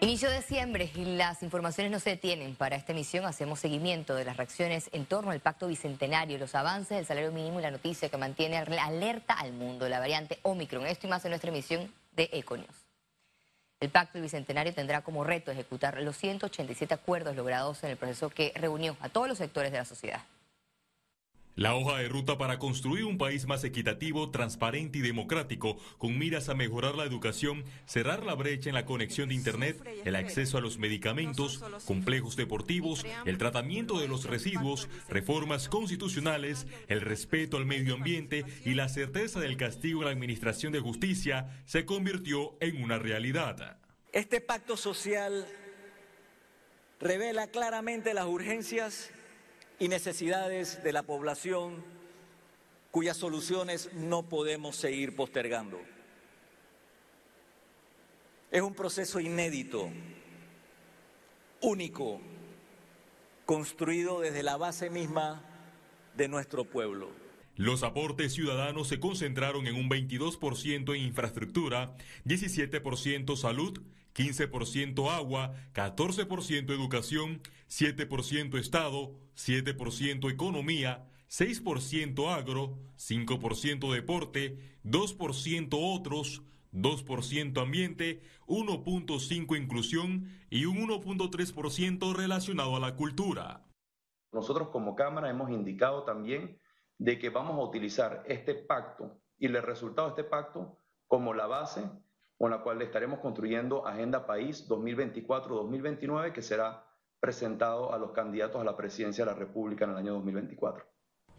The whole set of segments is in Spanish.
Inicio de diciembre y las informaciones no se detienen. Para esta emisión hacemos seguimiento de las reacciones en torno al pacto bicentenario, los avances del salario mínimo y la noticia que mantiene alerta al mundo, la variante Omicron. Esto y más en nuestra emisión de Econios. El pacto bicentenario tendrá como reto ejecutar los 187 acuerdos logrados en el proceso que reunió a todos los sectores de la sociedad. La hoja de ruta para construir un país más equitativo, transparente y democrático, con miras a mejorar la educación, cerrar la brecha en la conexión de Internet, el acceso a los medicamentos, complejos deportivos, el tratamiento de los residuos, reformas constitucionales, el respeto al medio ambiente y la certeza del castigo en la Administración de Justicia, se convirtió en una realidad. Este pacto social revela claramente las urgencias y necesidades de la población cuyas soluciones no podemos seguir postergando. Es un proceso inédito, único, construido desde la base misma de nuestro pueblo. Los aportes ciudadanos se concentraron en un 22% en infraestructura, 17% salud, 15% agua, 14% educación, 7% Estado, 7% economía, 6% agro, 5% deporte, 2% otros, 2% ambiente, 1.5% inclusión y un 1.3% relacionado a la cultura. Nosotros como Cámara hemos indicado también de que vamos a utilizar este pacto y el resultado de este pacto como la base con la cual estaremos construyendo Agenda País 2024-2029, que será presentado a los candidatos a la presidencia de la República en el año 2024.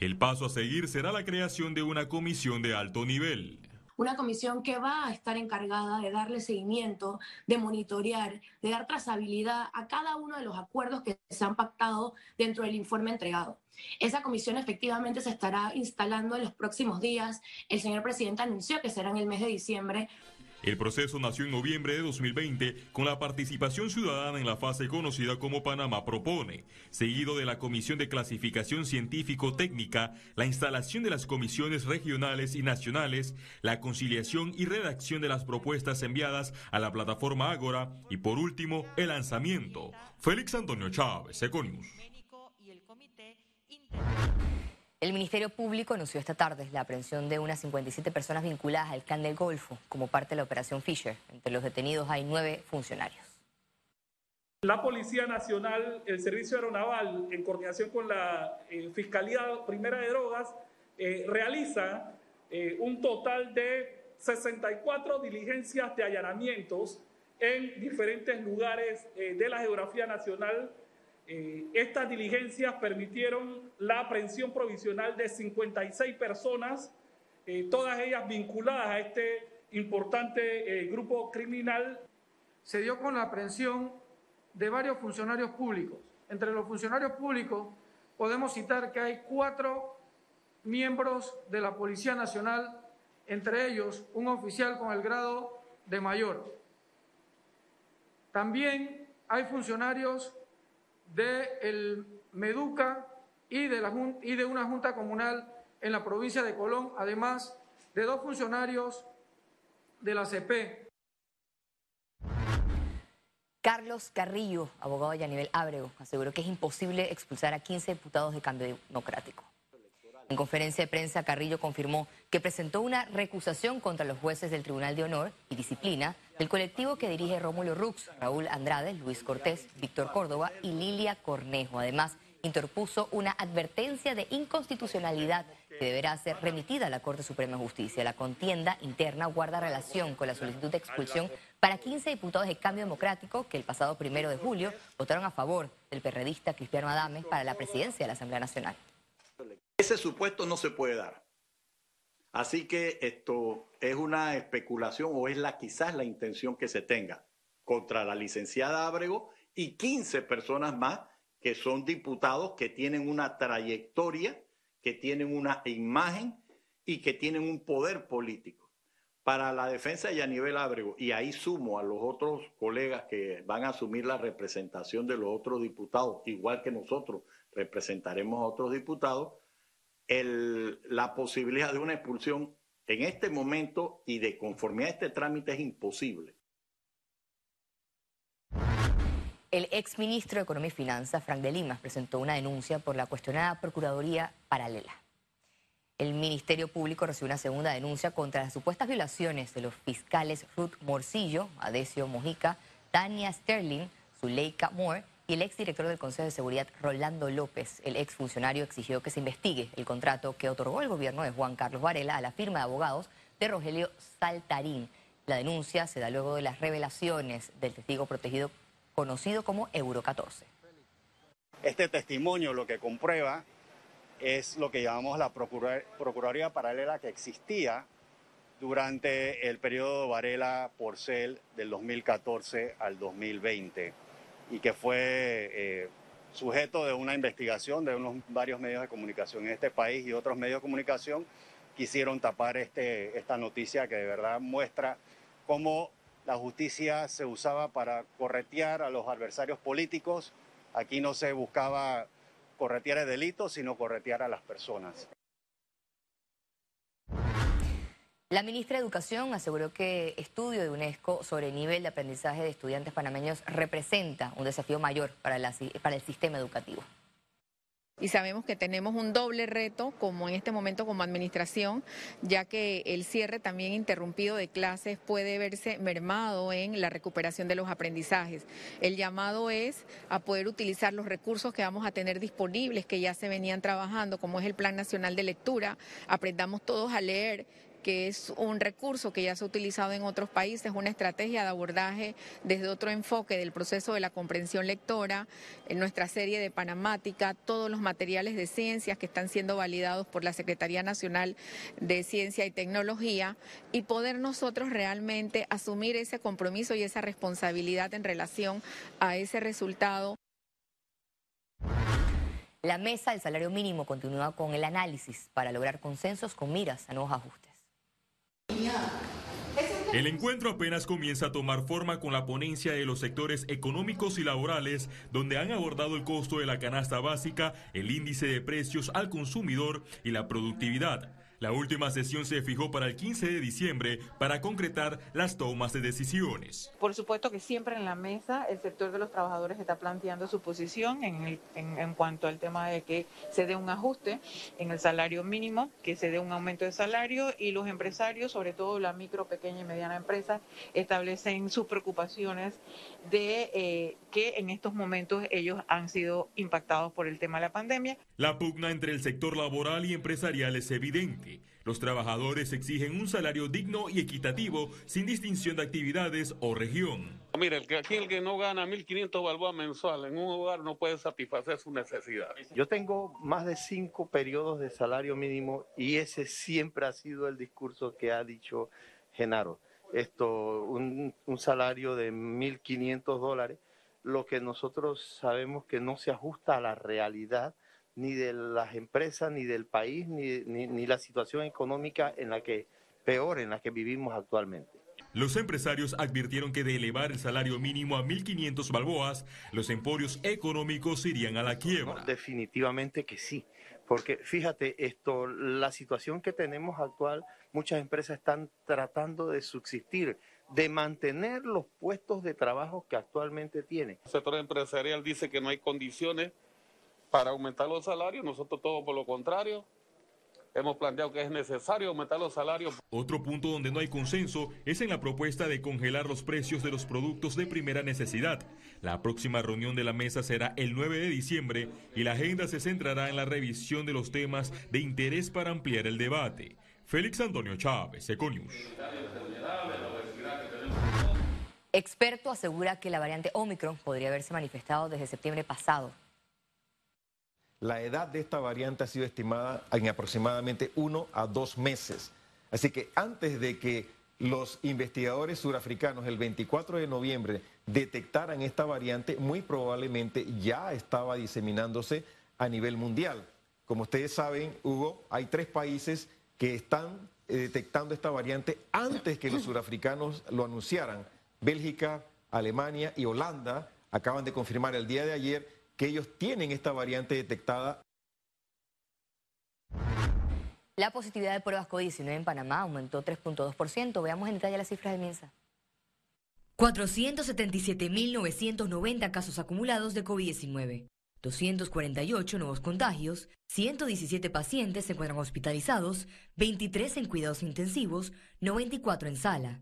El paso a seguir será la creación de una comisión de alto nivel. Una comisión que va a estar encargada de darle seguimiento, de monitorear, de dar trazabilidad a cada uno de los acuerdos que se han pactado dentro del informe entregado. Esa comisión efectivamente se estará instalando en los próximos días. El señor presidente anunció que será en el mes de diciembre. El proceso nació en noviembre de 2020 con la participación ciudadana en la fase conocida como Panamá Propone, seguido de la Comisión de Clasificación Científico-Técnica, la instalación de las comisiones regionales y nacionales, la conciliación y redacción de las propuestas enviadas a la plataforma Ágora y por último el lanzamiento. Félix Antonio Chávez, Econius. El Ministerio Público anunció esta tarde la aprehensión de unas 57 personas vinculadas al Clan del Golfo como parte de la operación Fisher. Entre los detenidos hay nueve funcionarios. La Policía Nacional, el Servicio Aeronaval, en coordinación con la eh, Fiscalía Primera de Drogas, eh, realiza eh, un total de 64 diligencias de allanamientos en diferentes lugares de la geografía nacional eh, estas diligencias permitieron la aprehensión provisional de 56 personas, eh, todas ellas vinculadas a este importante eh, grupo criminal. Se dio con la aprehensión de varios funcionarios públicos. Entre los funcionarios públicos podemos citar que hay cuatro miembros de la Policía Nacional, entre ellos un oficial con el grado de mayor. También hay funcionarios de el Meduca y de, la, y de una junta comunal en la provincia de Colón, además de dos funcionarios de la CP. Carlos Carrillo, abogado de Yanivel Ábrego, aseguró que es imposible expulsar a 15 diputados de cambio democrático. En conferencia de prensa, Carrillo confirmó que presentó una recusación contra los jueces del Tribunal de Honor y Disciplina del colectivo que dirige Rómulo Rux, Raúl Andrade, Luis Cortés, Víctor Córdoba y Lilia Cornejo. Además, interpuso una advertencia de inconstitucionalidad que deberá ser remitida a la Corte Suprema de Justicia. La contienda interna guarda relación con la solicitud de expulsión para 15 diputados de Cambio Democrático que el pasado primero de julio votaron a favor del perredista Cristiano Adames para la presidencia de la Asamblea Nacional. Ese supuesto no se puede dar. Así que esto es una especulación o es la quizás la intención que se tenga contra la licenciada Ábrego y 15 personas más que son diputados que tienen una trayectoria, que tienen una imagen y que tienen un poder político. Para la defensa de Yanivel Ábrego, y ahí sumo a los otros colegas que van a asumir la representación de los otros diputados, igual que nosotros representaremos a otros diputados, la posibilidad de una expulsión en este momento y de conformidad a este trámite es imposible. El exministro de Economía y Finanzas, Frank de Lima, presentó una denuncia por la cuestionada Procuraduría Paralela. El Ministerio Público recibió una segunda denuncia contra las supuestas violaciones de los fiscales Ruth Morcillo, Adesio Mojica, Tania Sterling, Zuleika Moore y el exdirector del Consejo de Seguridad, Rolando López. El exfuncionario exigió que se investigue el contrato que otorgó el gobierno de Juan Carlos Varela a la firma de abogados de Rogelio Saltarín. La denuncia se da luego de las revelaciones del testigo protegido conocido como Euro 14. Este testimonio lo que comprueba es lo que llamamos la Procuraduría Paralela que existía durante el periodo Varela-Porcel del 2014 al 2020 y que fue eh, sujeto de una investigación de unos varios medios de comunicación en este país y otros medios de comunicación quisieron tapar este, esta noticia que de verdad muestra cómo la justicia se usaba para corretear a los adversarios políticos. Aquí no se buscaba corretear el delito, sino corretear a las personas. La ministra de Educación aseguró que estudio de UNESCO sobre el nivel de aprendizaje de estudiantes panameños representa un desafío mayor para, para el sistema educativo. Y sabemos que tenemos un doble reto, como en este momento como administración, ya que el cierre también interrumpido de clases puede verse mermado en la recuperación de los aprendizajes. El llamado es a poder utilizar los recursos que vamos a tener disponibles, que ya se venían trabajando, como es el Plan Nacional de Lectura. Aprendamos todos a leer que es un recurso que ya se ha utilizado en otros países, una estrategia de abordaje desde otro enfoque del proceso de la comprensión lectora, en nuestra serie de Panamática, todos los materiales de ciencias que están siendo validados por la Secretaría Nacional de Ciencia y Tecnología y poder nosotros realmente asumir ese compromiso y esa responsabilidad en relación a ese resultado. La mesa del salario mínimo continúa con el análisis para lograr consensos con miras a nuevos ajustes. El encuentro apenas comienza a tomar forma con la ponencia de los sectores económicos y laborales, donde han abordado el costo de la canasta básica, el índice de precios al consumidor y la productividad. La última sesión se fijó para el 15 de diciembre para concretar las tomas de decisiones. Por supuesto que siempre en la mesa el sector de los trabajadores está planteando su posición en, en, cuanto al tema de que se dé un ajuste en el salario mínimo, que se dé un aumento de salario y los empresarios, sobre todo la micro, pequeña y mediana empresa, establecen sus preocupaciones de eh, que en estos momentos ellos han sido impactados por el tema de la pandemia. La pugna entre el sector laboral y empresarial es evidente. Los trabajadores exigen un salario digno y equitativo sin distinción de actividades o región. Mire, el que, aquí el que no gana 1.500 balboas mensual en un hogar no puede satisfacer su necesidad. Yo tengo más de cinco periodos de salario mínimo y ese siempre ha sido el discurso que ha dicho Genaro esto, un, salario de 1.500 dólares, lo que nosotros sabemos que no se ajusta a la realidad ni de las empresas, ni del país, ni, ni, la situación económica en la que, peor en la que vivimos actualmente. Los empresarios advirtieron que de elevar el salario mínimo a 1.500 balboas, los emporios económicos irían a la quiebra. definitivamente que sí, porque fíjate, esto, la situación que tenemos actual muchas empresas están tratando de subsistir, de mantener los puestos de trabajo que actualmente tienen. El sector empresarial dice que no hay condiciones para aumentar los salarios, nosotros todo por lo contrario. Hemos planteado que es necesario aumentar los salarios. Otro punto donde no hay consenso es en la propuesta de congelar los precios de los productos de primera necesidad. La próxima reunión de la mesa será el 9 de diciembre y la agenda se centrará en la revisión de los temas de interés para ampliar el debate. Félix Antonio Chávez, Econius. Experto asegura que la variante Omicron podría haberse manifestado desde septiembre pasado. La edad de esta variante ha sido estimada en aproximadamente uno a dos meses. Así que antes de que los investigadores surafricanos el 24 de noviembre detectaran esta variante, muy probablemente ya estaba diseminándose a nivel mundial. Como ustedes saben, Hugo, hay tres países que están eh, detectando esta variante antes que los surafricanos lo anunciaran. Bélgica, Alemania y Holanda acaban de confirmar el día de ayer que ellos tienen esta variante detectada. La positividad de pruebas COVID-19 en Panamá aumentó 3.2%. Veamos en detalle las cifras de MINSA. 477.990 casos acumulados de COVID-19. 248 nuevos contagios, 117 pacientes se encuentran hospitalizados, 23 en cuidados intensivos, 94 en sala.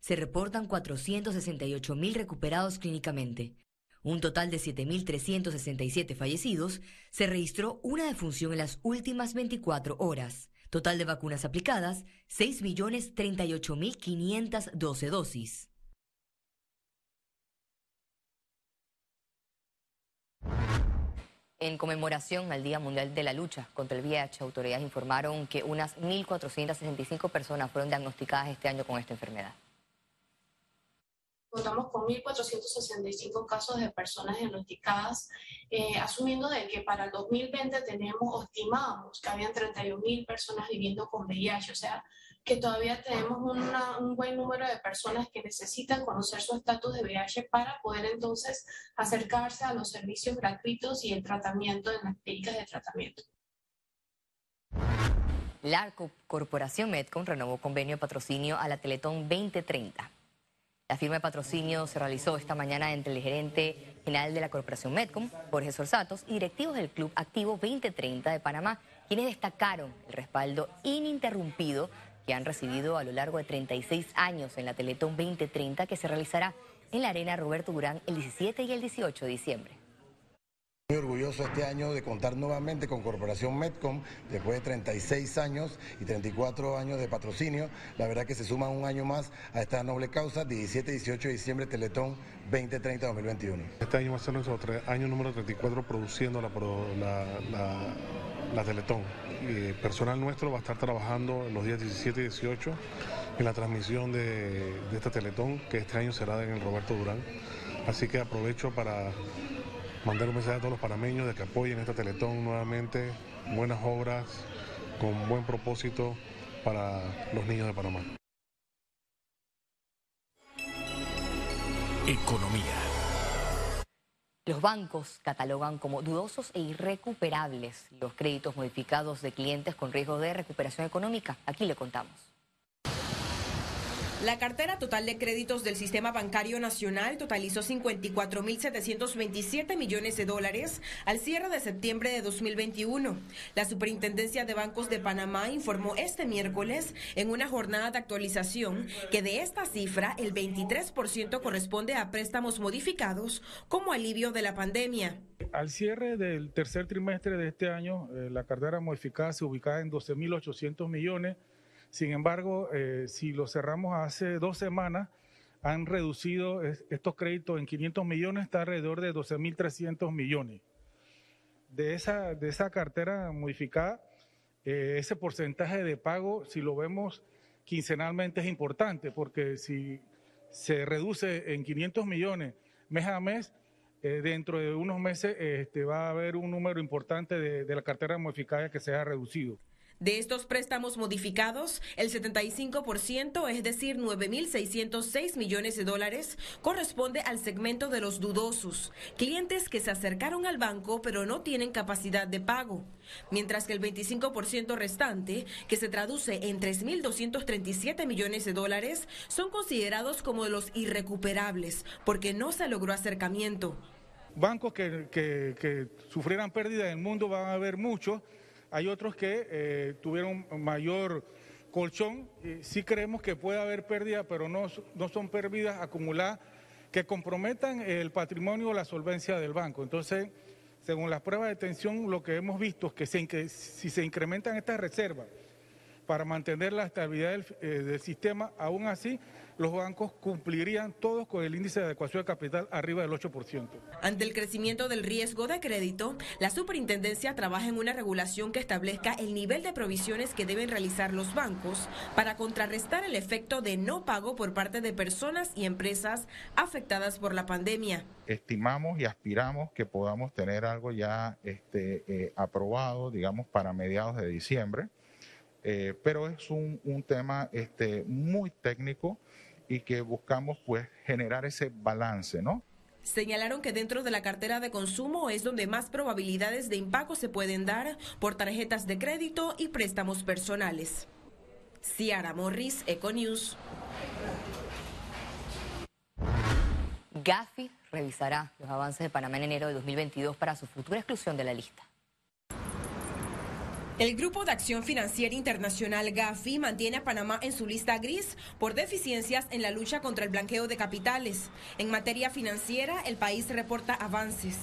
Se reportan 468.000 recuperados clínicamente. Un total de 7.367 fallecidos. Se registró una defunción en las últimas 24 horas. Total de vacunas aplicadas, 6.038.512 dosis. En conmemoración al Día Mundial de la Lucha contra el VIH, autoridades informaron que unas 1.465 personas fueron diagnosticadas este año con esta enfermedad. Contamos con 1.465 casos de personas diagnosticadas, eh, asumiendo de que para el 2020 tenemos, estimamos que habían 31.000 personas viviendo con VIH, o sea, que todavía tenemos un buen número de personas que necesitan conocer su estatus de VIH para poder entonces acercarse a los servicios gratuitos y el tratamiento en las clínicas de tratamiento. La Corporación Medcom renovó convenio de patrocinio a la Teletón 2030. La firma de patrocinio se realizó esta mañana entre el gerente general de la Corporación Medcom, Jorge Sorsatos, y directivos del Club Activo 2030 de Panamá, quienes destacaron el respaldo ininterrumpido que han recibido a lo largo de 36 años en la Teletón 2030 que se realizará en la Arena Roberto Durán el 17 y el 18 de diciembre. Muy orgulloso este año de contar nuevamente con Corporación Medcom después de 36 años y 34 años de patrocinio. La verdad que se suma un año más a esta noble causa, 17 y 18 de diciembre Teletón 2030-2021. Este año va a ser nuestro año número 34 produciendo la, la Teletón. Y personal nuestro va a estar trabajando los días 17 y 18 en la transmisión de, de esta Teletón, que este año será en el Roberto Durán. Así que aprovecho para mandar un mensaje a todos los panameños de que apoyen esta Teletón nuevamente, buenas obras, con buen propósito para los niños de Panamá. Economía. Los bancos catalogan como dudosos e irrecuperables los créditos modificados de clientes con riesgo de recuperación económica. Aquí le contamos. La cartera total de créditos del sistema bancario nacional totalizó 54.727 millones de dólares al cierre de septiembre de 2021. La Superintendencia de Bancos de Panamá informó este miércoles en una jornada de actualización que de esta cifra el 23% corresponde a préstamos modificados como alivio de la pandemia. Al cierre del tercer trimestre de este año, eh, la cartera modificada se ubicaba en 12.800 millones sin embargo, eh, si lo cerramos hace dos semanas, han reducido estos créditos en 500 millones, está alrededor de 12.300 millones. De esa, de esa cartera modificada, eh, ese porcentaje de pago, si lo vemos quincenalmente, es importante, porque si se reduce en 500 millones mes a mes, eh, dentro de unos meses este, va a haber un número importante de, de la cartera modificada que se ha reducido. De estos préstamos modificados, el 75%, es decir, 9.606 millones de dólares, corresponde al segmento de los dudosos, clientes que se acercaron al banco pero no tienen capacidad de pago, mientras que el 25% restante, que se traduce en 3.237 millones de dólares, son considerados como los irrecuperables porque no se logró acercamiento. Bancos que, sufrieran pérdida en el mundo van a haber muchos hay otros que eh, tuvieron mayor colchón. sí creemos que puede haber pérdida, pero no, no son pérdidas acumuladas que comprometan el patrimonio o la solvencia del banco. Entonces, según las pruebas de tensión, lo que hemos visto es que, si se incrementan estas reservas para mantener la estabilidad del, eh, del sistema, aún así los bancos cumplirían todos con el índice de adecuación de capital arriba del 8%. Ante el crecimiento del riesgo de crédito, la superintendencia trabaja en una regulación que establezca el nivel de provisiones que deben realizar los bancos para contrarrestar el efecto de no pago por parte de personas y empresas afectadas por la pandemia. Estimamos y aspiramos que podamos tener algo ya este, eh, aprobado, digamos, para mediados de diciembre. Eh, pero es un, un tema este, muy técnico y que buscamos pues generar ese balance, ¿no? Señalaron que dentro de la cartera de consumo es donde más probabilidades de impago se pueden dar por tarjetas de crédito y préstamos personales. Ciara Morris, Econews. Gafi revisará los avances de Panamá en enero de 2022 para su futura exclusión de la lista. El Grupo de Acción Financiera Internacional GAFI mantiene a Panamá en su lista gris por deficiencias en la lucha contra el blanqueo de capitales. En materia financiera, el país reporta avances.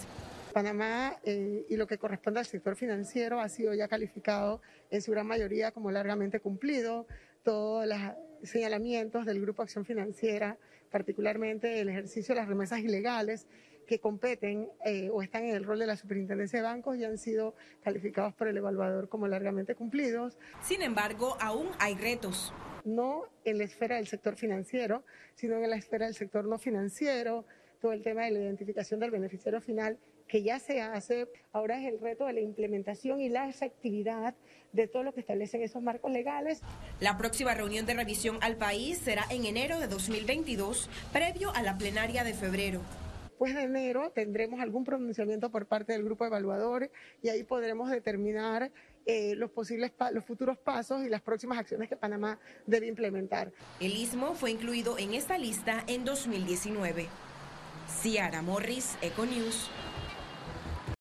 Panamá eh, y lo que corresponde al sector financiero ha sido ya calificado en su gran mayoría como largamente cumplido. Todos los señalamientos del Grupo Acción Financiera, particularmente el ejercicio de las remesas ilegales, que competen eh, o están en el rol de la superintendencia de bancos ya han sido calificados por el evaluador como largamente cumplidos. Sin embargo, aún hay retos. No en la esfera del sector financiero, sino en la esfera del sector no financiero, todo el tema de la identificación del beneficiario final que ya se hace, ahora es el reto de la implementación y la efectividad de todo lo que establecen esos marcos legales. La próxima reunión de revisión al país será en enero de 2022, previo a la plenaria de febrero después de enero tendremos algún pronunciamiento por parte del grupo evaluador y ahí podremos determinar eh, los posibles los futuros pasos y las próximas acciones que Panamá debe implementar. El istmo fue incluido en esta lista en 2019. Ciara Morris, Econews.